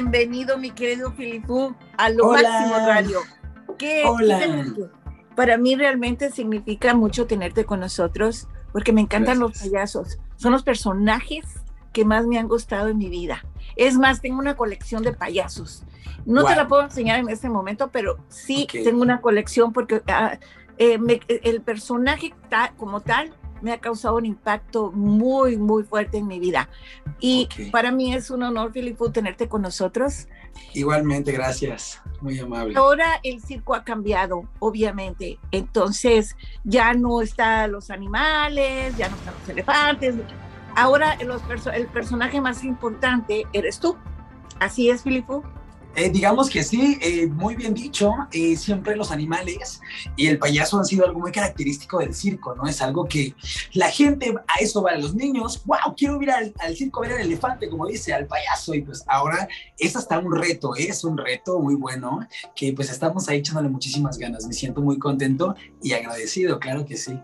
Bienvenido, mi querido Filipú, a lo máximo radio. ¿Qué, Hola. para mí realmente significa mucho tenerte con nosotros, porque me encantan los payasos. Son los personajes que más me han gustado en mi vida. Es más, tengo una colección de payasos. No te la puedo enseñar en este momento, pero sí tengo una colección porque ah, eh, el personaje como tal me ha causado un impacto muy, muy fuerte en mi vida. Y para mí es un honor, Filipo, tenerte con nosotros. Igualmente, gracias. Muy amable. Ahora el circo ha cambiado, obviamente. Entonces ya no están los animales, ya no están los elefantes. Ahora el personaje más importante eres tú. Así es, Filipo. Eh, digamos que sí, eh, muy bien dicho, eh, siempre los animales y el payaso han sido algo muy característico del circo, ¿no? Es algo que la gente, a eso va, los niños, wow, quiero ir al, circo a ver al elefante, como dice, al payaso, y pues ahora es hasta un reto, es un reto muy bueno, que pues estamos ahí echándole muchísimas ganas, me siento muy contento y agradecido, claro que sí.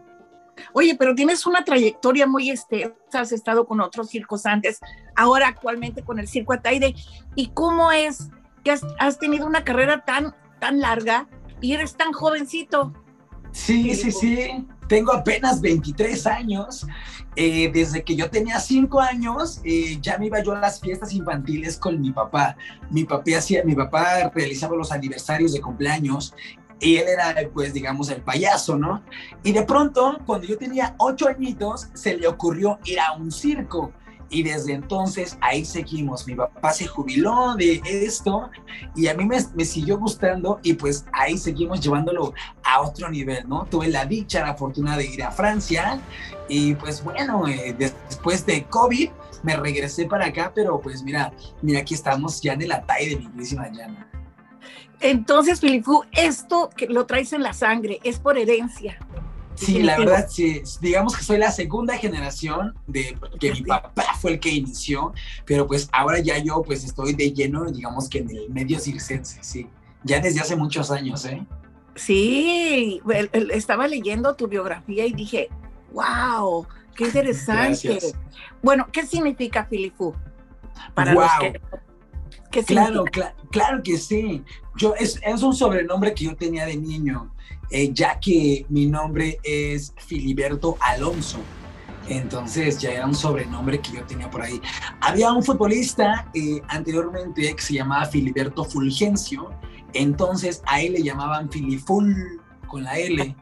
Oye, pero tienes una trayectoria muy extensa, has estado con otros circos antes, ahora actualmente con el Circo Ataide. ¿Y cómo es has, tenido una carrera tan, tan larga y eres tan jovencito. Sí, sí, sí. Tengo apenas 23 años. Eh, desde que yo tenía 5 años, eh, ya me iba yo a las fiestas infantiles con mi papá. Mi papá, hacía, mi papá realizaba los aniversarios de cumpleaños y él era, pues, digamos, el payaso, ¿no? Y de pronto, cuando yo tenía 8 añitos, se le ocurrió ir a un circo. Y desde entonces ahí seguimos. Mi papá se jubiló de esto y a mí me, me, siguió gustando y pues ahí seguimos llevándolo a otro nivel, ¿no? Tuve la dicha, la fortuna de ir a Francia y pues bueno, eh, después de COVID me regresé para acá, pero pues mira, mira, aquí estamos ya en la talla de mi queridísima Llana. Entonces, Filipú, esto que lo traes en la sangre es por herencia. Sí, la verdad, sí. Digamos que soy la segunda generación de que mi papá fue el que inició, pero pues ahora ya yo pues estoy de lleno, digamos que en el medio circense, sí. Ya desde hace muchos años, ¿eh? Sí, estaba leyendo tu biografía y dije, wow, qué interesante. Bueno, ¿qué significa Filipú? Para los que... ¿Qué claro, claro que sí. Yo, es, es un sobrenombre que yo tenía de niño eh, ya que mi nombre es Filiberto Alonso. Entonces ya era un sobrenombre que yo tenía por ahí. Había un futbolista eh, anteriormente que se llamaba Filiberto Fulgencio. Entonces a él le llamaban Filiful con la L.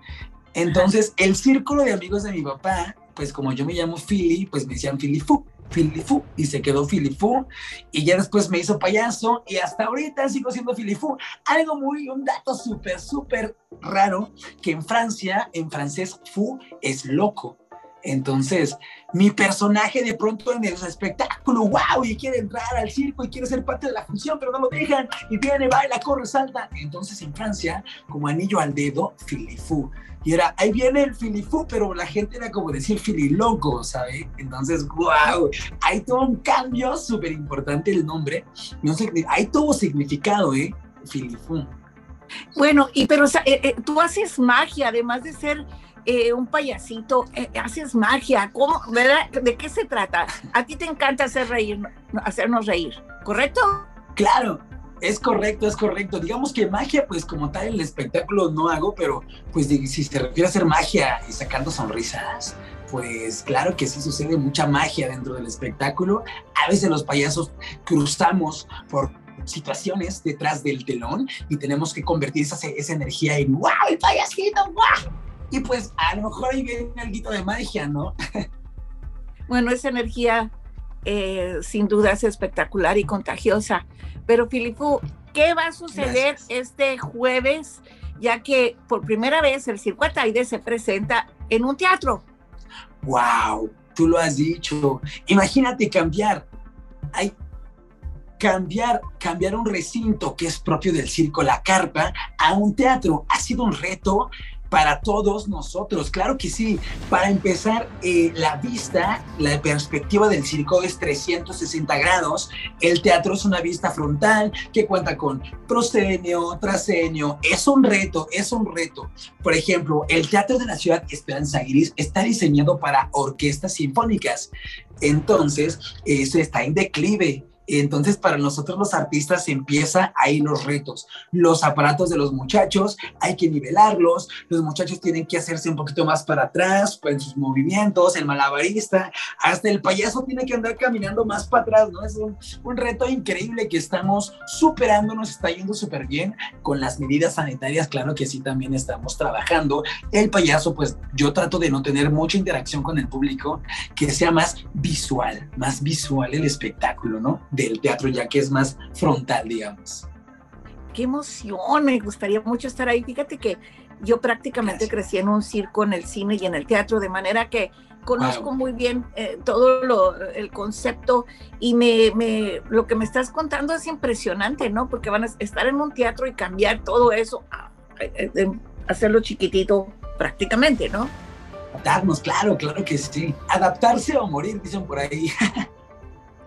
Entonces el círculo de amigos de mi papá, pues como yo me llamo Fili, pues me decían Filifu. Filifú y se quedó Filifú y ya después me hizo payaso y hasta ahorita sigo siendo Filifú. Algo muy, un dato súper, súper raro que en Francia, en francés, fou es loco. Entonces, mi personaje de pronto en el espectáculo, wow, y quiere entrar al circo y quiere ser parte de la función, pero no lo dejan, y viene, baila, corre, salta. Entonces, en Francia, como anillo al dedo, Filifú. Y era, ahí viene el filifú, pero la gente era como decir fililoco, ¿sabes? Entonces, wow, ahí tuvo un cambio súper importante el nombre. No sé, ahí tuvo significado, ¿eh? Filifú. Bueno, y pero eh, eh, tú haces magia, además de ser eh, un payasito, haces magia, ¿cómo, verdad? ¿De qué se trata? A ti te encanta hacer reír, hacernos reír, ¿correcto? Claro, es correcto, es correcto. Digamos que magia, pues como tal, el espectáculo no hago, pero pues si se refiere a hacer magia y sacando sonrisas, pues claro que sí sucede mucha magia dentro del espectáculo. A veces los payasos cruzamos por situaciones detrás del telón y tenemos que convertir esa, esa energía en ¡wow! ¡El payasito! ¡wow! Y pues a lo mejor ahí viene algo de magia, ¿no? bueno, esa energía eh, sin duda es espectacular y contagiosa. Pero Filipu, ¿qué va a suceder este jueves? Ya que por primera vez el Circo Ataide se presenta en un teatro. ¡Wow! Tú lo has dicho. Imagínate cambiar. Hay, cambiar, cambiar un recinto que es propio del circo La Carpa a un teatro ha sido un reto para todos nosotros. Claro que sí. Para empezar, eh, la vista, la perspectiva del circo es 360 grados. El teatro es una vista frontal que cuenta con proscenio, trasenio. Es un reto, es un reto. Por ejemplo, el Teatro de la Ciudad Esperanza Iris está diseñado para orquestas sinfónicas. Entonces, eso está en declive Entonces, para nosotros los artistas empieza ahí los retos. Los aparatos de los muchachos hay que nivelarlos, los muchachos tienen que hacerse un poquito más para atrás en sus movimientos, el malabarista, hasta el payaso tiene que andar caminando más para atrás, ¿no? Es un, un reto increíble que estamos superando, nos está yendo súper bien con las medidas sanitarias, claro que sí, también estamos trabajando. El payaso, pues yo trato de no tener mucha interacción con el público, que sea más visual, más visual el espectáculo, ¿no? Del teatro, ya que es más frontal, digamos. Qué emoción, me gustaría mucho estar ahí. Fíjate que yo prácticamente crecí en un circo, en el cine y en el teatro, de manera que conozco muy bien eh, todo lo, el concepto y me, me, lo que me estás contando es impresionante, ¿no? Porque van a estar en un teatro y cambiar todo eso, hacerlo chiquitito prácticamente, ¿no? Adaptarnos, claro, claro que sí. Adaptarse o morir, dicen por ahí.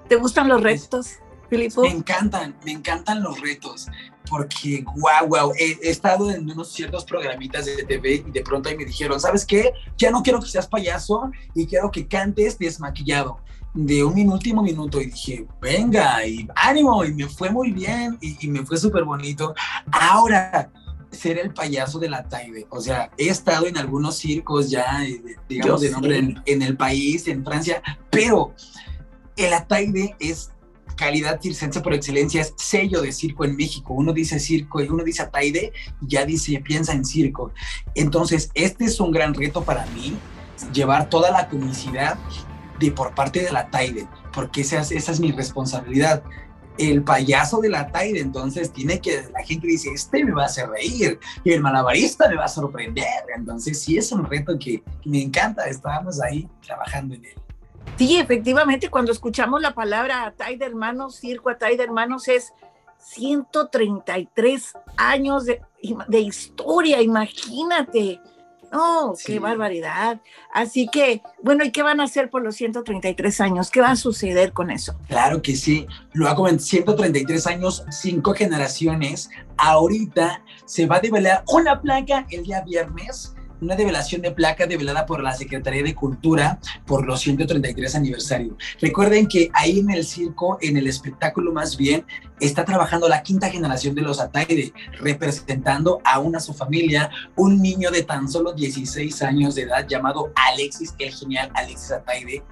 ¿Te gustan los retos, Filipo? Me encantan, me encantan los retos, porque guau, guau, he, estado en unos ciertos programitas de TV y de pronto ahí me dijeron, ¿sabes qué? Ya no quiero que seas payaso y quiero que cantes desmaquillado de un último minuto y dije, venga, y ánimo, y me fue muy bien y, me fue súper bonito. Ahora, ser el payaso de la Taide. O sea, he estado en algunos circos ya, eh, digamos, de nombre en, en, el país, en Francia, pero el Ataide es calidad circense por excelencia, es sello de circo en México. Uno dice circo y uno dice Ataide, ya dice, piensa en circo. Entonces, este es un gran reto para mí, llevar toda la comicidad de por parte de la Taide, porque esa es, esa es mi responsabilidad. El payaso de la Taide, entonces tiene que, la gente dice, este me va a hacer reír, y el malabarista me va a sorprender. Entonces, sí es un reto que, me encanta, estábamos ahí trabajando en él. Sí, efectivamente, cuando escuchamos la palabra Atay de Hermanos, Circo Atay de Hermanos es 133 años de, historia, imagínate. No, qué barbaridad. Así que, bueno, ¿y qué van a hacer por los 133 años? ¿Qué va a suceder con eso? Claro que sí. Lo hago en 133 años, cinco generaciones. Ahorita se va a develar una placa el día viernes una develación de placa develada por la Secretaría de Cultura por los 133 aniversario. Recuerden que ahí en el circo, en el espectáculo más bien, está trabajando la quinta generación de los Ataide, representando a su familia, un niño de tan solo 16 años de edad llamado Alexis, el genial Alexis Ataide.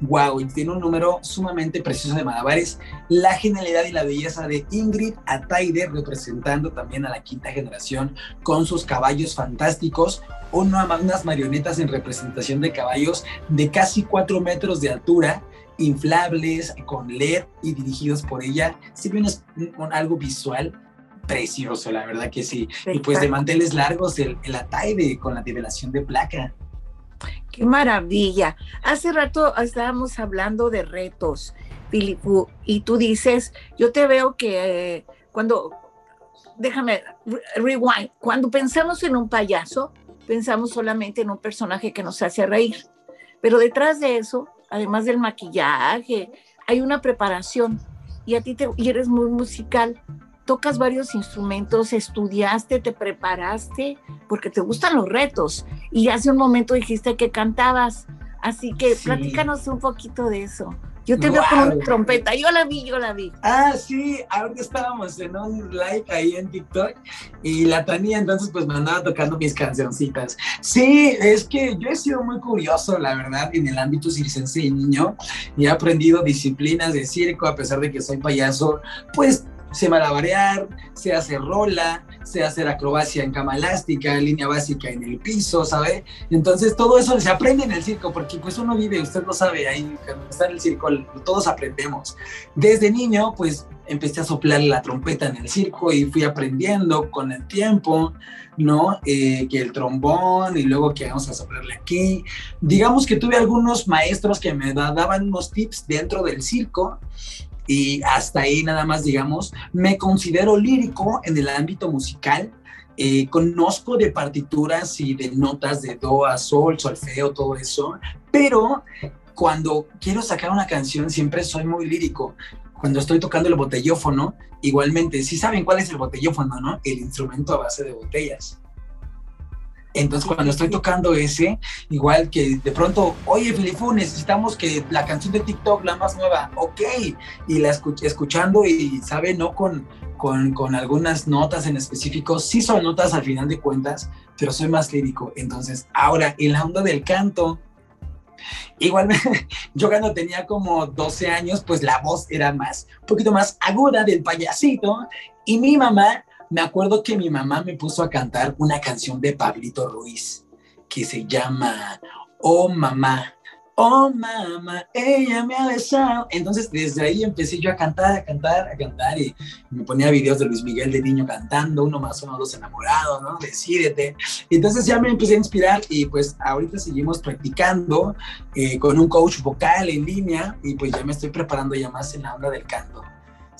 Wow, y tiene un número sumamente precioso de malabares. La genialidad y la belleza de Ingrid Ataide, representando también a la quinta generación con sus caballos fantásticos unas marionetas en representación de caballos de casi cuatro metros de altura, inflables, con LED y dirigidos por ella. Sirve un, algo visual precioso, la verdad que sí. Y pues de manteles largos, el, el ataide con la nivelación de placa. Qué maravilla. Hace rato estábamos hablando de retos, Filipu, y tú dices, yo te veo que eh, cuando, déjame, rewind, cuando pensamos en un payaso, pensamos solamente en un personaje que nos hace reír. Pero detrás de eso, además del maquillaje, hay una preparación. Y a ti te, y eres muy musical. Tocas varios instrumentos, estudiaste, te preparaste, porque te gustan los retos. Y hace un momento dijiste que cantabas. Así que platícanos un poquito de eso. Yo te veo con una trompeta, yo la vi, yo la vi. Ah, sí, ahorita estábamos en un live ahí en TikTok y la Tania entonces pues me andaba tocando mis cancioncitas. Sí, es que yo he sido muy curioso, la verdad, en el ámbito circense de niño y he aprendido disciplinas de circo a pesar de que soy payaso, pues sé malabarear, sé hacer rola, sé hacer acrobacia en cama elástica, línea básica en el piso, ¿sabe? Entonces todo eso se aprende en el circo, porque pues uno vive, usted lo sabe, ahí cuando está en el circo todos aprendemos. Desde niño pues empecé a soplar la trompeta en el circo y fui aprendiendo con el tiempo, ¿no? Eh, que el trombón y luego que vamos a soplarle aquí. Digamos que tuve algunos maestros que me daban unos tips dentro del circo y hasta ahí nada más, digamos, me considero lírico en el ámbito musical. Eh, conozco de partituras y de notas de do a sol, solfeo, todo eso, pero cuando quiero sacar una canción siempre soy muy lírico. Cuando estoy tocando el botellófono, igualmente, si saben cuál es el botellófono, ¿no? El instrumento a base de botellas. Entonces, cuando estoy tocando ese, igual que de pronto, oye, Filifu, necesitamos que la canción de TikTok, la más nueva, ok, y la escuchando y, ¿sabe? No con, con, con, algunas notas en específico, sí son notas al final de cuentas, pero soy más lírico. Entonces, ahora, en la onda del canto, igual yo cuando tenía como 12 años, pues la voz era más, un poquito más aguda del payasito, y mi mamá me acuerdo que mi mamá me puso a cantar una canción de Pablito Ruiz que se llama Oh Mamá. Oh mamá, ella me ha besado. Entonces desde ahí empecé yo a cantar, a cantar, a cantar y me ponía videos de Luis Miguel de niño cantando, uno más uno, dos enamorados, ¿no? Decídete. Entonces ya me empecé a inspirar y pues ahorita seguimos practicando eh, con un coach vocal en línea y pues ya me estoy preparando ya más en la onda del canto.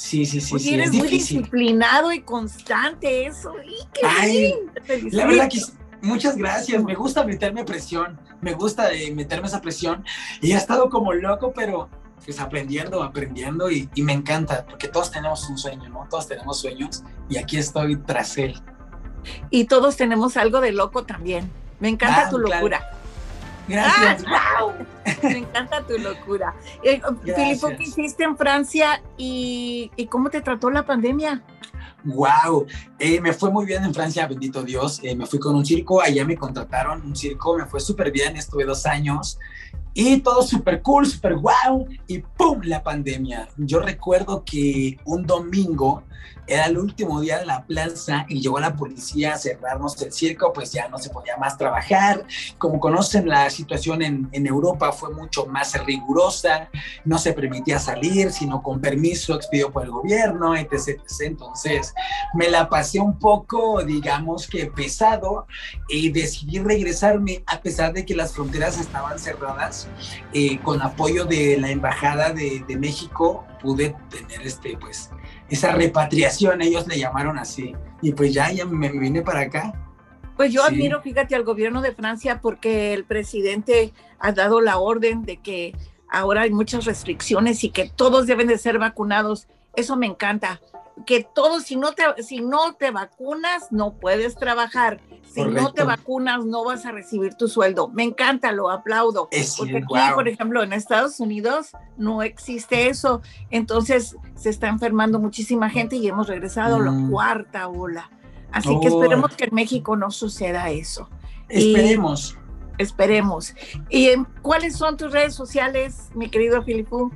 Sí, sí, sí. sí eres muy disciplinado y constante, eso. Y qué Ay, la verdad que muchas gracias. Me gusta meterme presión. Me gusta eh, meterme esa presión. Y he estado como loco, pero pues aprendiendo, aprendiendo y, me encanta, porque todos tenemos un sueño, ¿no? Todos tenemos sueños y aquí estoy tras él. Y todos tenemos algo de loco también. Me encanta ah, tu locura. Gracias. ¡Ah, Me encanta tu locura. Eh, Filipo, ¿qué hiciste en Francia y, cómo te trató la pandemia? Wow, eh, me fue muy bien en Francia, bendito Dios. Eh, me fui con un circo, allá me contrataron un circo, me fue súper bien, estuve dos años y todo súper cool, súper wow. Y ¡pum! La pandemia. Yo recuerdo que un domingo era el último día de la plaza y llegó la policía a cerrarnos el circo, pues ya no se podía más trabajar. Como conocen, la situación en, Europa fue mucho más rigurosa, no se permitía salir, sino con permiso expedido por el gobierno, etc, Entonces me la pasé un poco, digamos que pesado, y decidí regresarme a pesar de que las fronteras estaban cerradas, eh, con apoyo de la Embajada de, de México, pude tener este, pues, esa repatriación, ellos le llamaron así. Y pues ya, ya me vine para acá. Pues yo admiro, fíjate, al gobierno de Francia porque el presidente ha dado la orden de que ahora hay muchas restricciones y que todos deben de ser vacunados. Eso me encanta. Que todos, si no te, si no te vacunas, no puedes trabajar. Si no te vacunas, no vas a recibir tu sueldo. Me encanta, lo aplaudo. porque aquí, por ejemplo, en Estados Unidos no existe eso. Entonces se está enfermando muchísima gente y hemos regresado a la mm. cuarta ola. Así que esperemos que en México no suceda eso. Esperemos. esperemos. ¿Y cuáles son tus redes sociales, mi querido Filipu?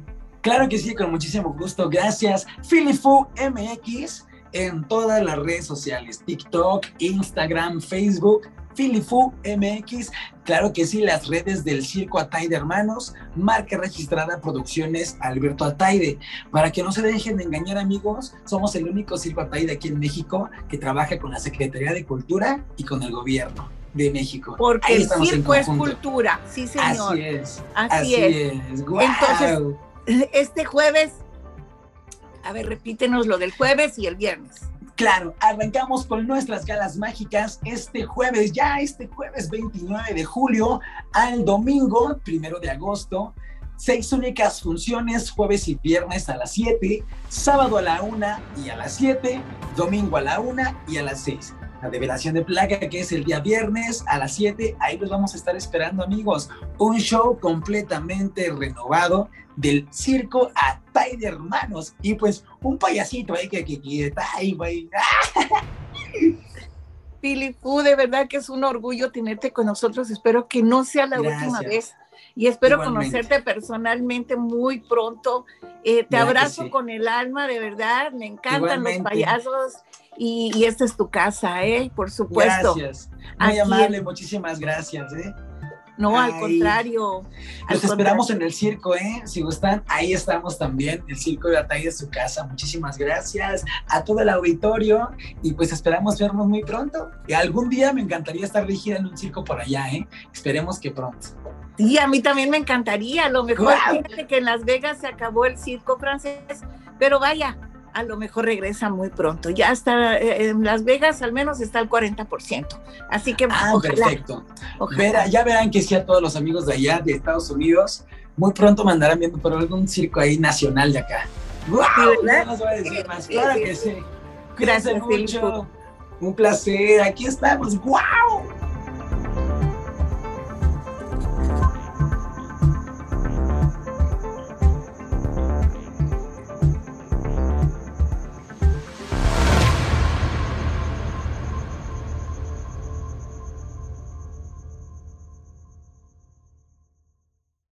Claro que sí, con muchísimo gusto. Gracias. Filifu MX en todas las redes sociales, TikTok, Instagram, Facebook, Filifu MX, claro que sí, las redes del Circo Ataide Hermanos, marca registrada Producciones Alberto Ataide. Para que no se dejen de engañar amigos, somos el único Circo Ataide aquí en México que trabaja con la Secretaría de Cultura y con el gobierno de México. Porque el circo es cultura, sí señor. Así es. Así, es. Entonces, este jueves a ver, repítenos lo del jueves y el viernes. Claro, arrancamos con nuestras galas mágicas este jueves, ya este jueves 29 de julio al domingo, primero de agosto. Seis únicas funciones, jueves y viernes a las 7, sábado a la 1 y a las 7, domingo a la 1 y a las 6 la develación de placa, que es el día viernes a las 7. Ahí los vamos a estar esperando, amigos. Un show completamente renovado del circo Atay de Hermanos. Y pues un payasito ahí que, que, está ahí, güey. Filipu, de verdad que es un orgullo tenerte con nosotros. Espero que no sea la última vez y espero conocerte personalmente muy pronto. Eh, te abrazo con el alma, de verdad. Me encantan los payasos y, esta es tu casa, ¿eh? Por supuesto. Gracias. Muy amable, muchísimas gracias, ¿eh? No, al contrario. Los esperamos en el circo, ¿eh? Si gustan, ahí estamos también, el circo de batalla de su casa. Muchísimas gracias a todo el auditorio y pues esperamos vernos muy pronto. Y algún día me encantaría estar dirigida en un circo por allá, ¿eh? Esperemos que pronto. Sí, a mí también me encantaría. A lo mejor, fíjate que en Las Vegas se acabó el circo francés, pero vaya, a lo mejor regresa muy pronto. Ya está eh, en Las Vegas, al menos está el 40%. Así que. Ah, perfecto. ya verán que sí a todos los amigos de allá, de Estados Unidos, muy pronto mandarán viendo por algún circo ahí nacional de acá. ¡Wow! No voy a decir más. Claro que sí. Gracias mucho. Un placer. Aquí estamos. ¡Wow!